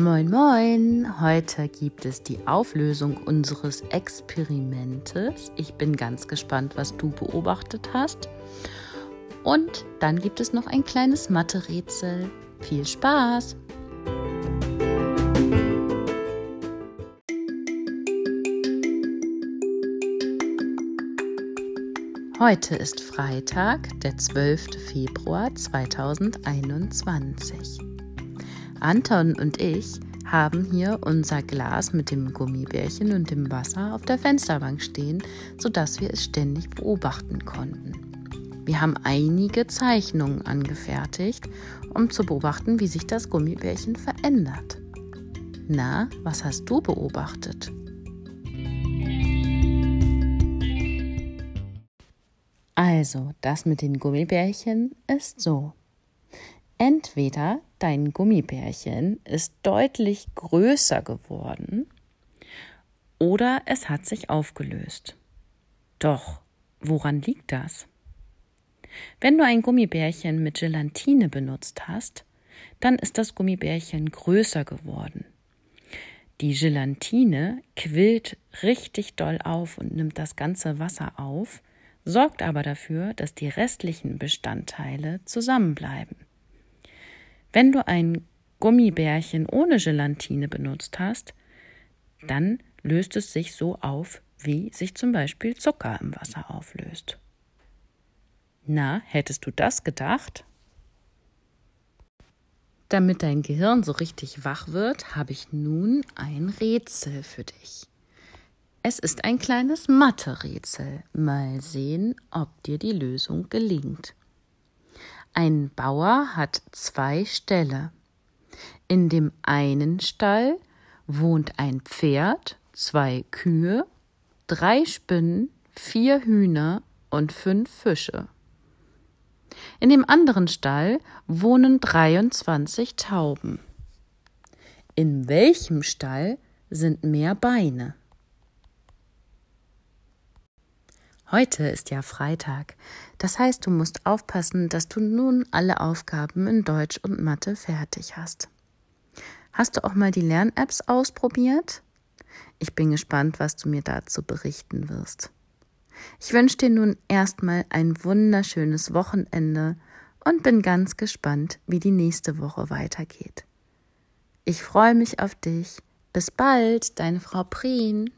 Moin, moin! Heute gibt es die Auflösung unseres Experimentes. Ich bin ganz gespannt, was du beobachtet hast. Und dann gibt es noch ein kleines Mathe-Rätsel. Viel Spaß! Heute ist Freitag, der 12. Februar 2021. Anton und ich haben hier unser Glas mit dem Gummibärchen und dem Wasser auf der Fensterbank stehen, sodass wir es ständig beobachten konnten. Wir haben einige Zeichnungen angefertigt, um zu beobachten, wie sich das Gummibärchen verändert. Na, was hast du beobachtet? Also, das mit den Gummibärchen ist so. Entweder dein Gummibärchen ist deutlich größer geworden oder es hat sich aufgelöst. Doch, woran liegt das? Wenn du ein Gummibärchen mit Gelatine benutzt hast, dann ist das Gummibärchen größer geworden. Die Gelatine quillt richtig doll auf und nimmt das ganze Wasser auf, sorgt aber dafür, dass die restlichen Bestandteile zusammenbleiben. Wenn du ein Gummibärchen ohne Gelatine benutzt hast, dann löst es sich so auf, wie sich zum Beispiel Zucker im Wasser auflöst. Na, hättest du das gedacht? Damit dein Gehirn so richtig wach wird, habe ich nun ein Rätsel für dich. Es ist ein kleines Mathe-Rätsel. Mal sehen, ob dir die Lösung gelingt. Ein Bauer hat zwei Ställe. In dem einen Stall wohnt ein Pferd, zwei Kühe, drei Spinnen, vier Hühner und fünf Fische. In dem anderen Stall wohnen 23 Tauben. In welchem Stall sind mehr Beine? Heute ist ja Freitag. Das heißt, du musst aufpassen, dass du nun alle Aufgaben in Deutsch und Mathe fertig hast. Hast du auch mal die Lern-Apps ausprobiert? Ich bin gespannt, was du mir dazu berichten wirst. Ich wünsche dir nun erstmal ein wunderschönes Wochenende und bin ganz gespannt, wie die nächste Woche weitergeht. Ich freue mich auf dich. Bis bald, deine Frau Prien.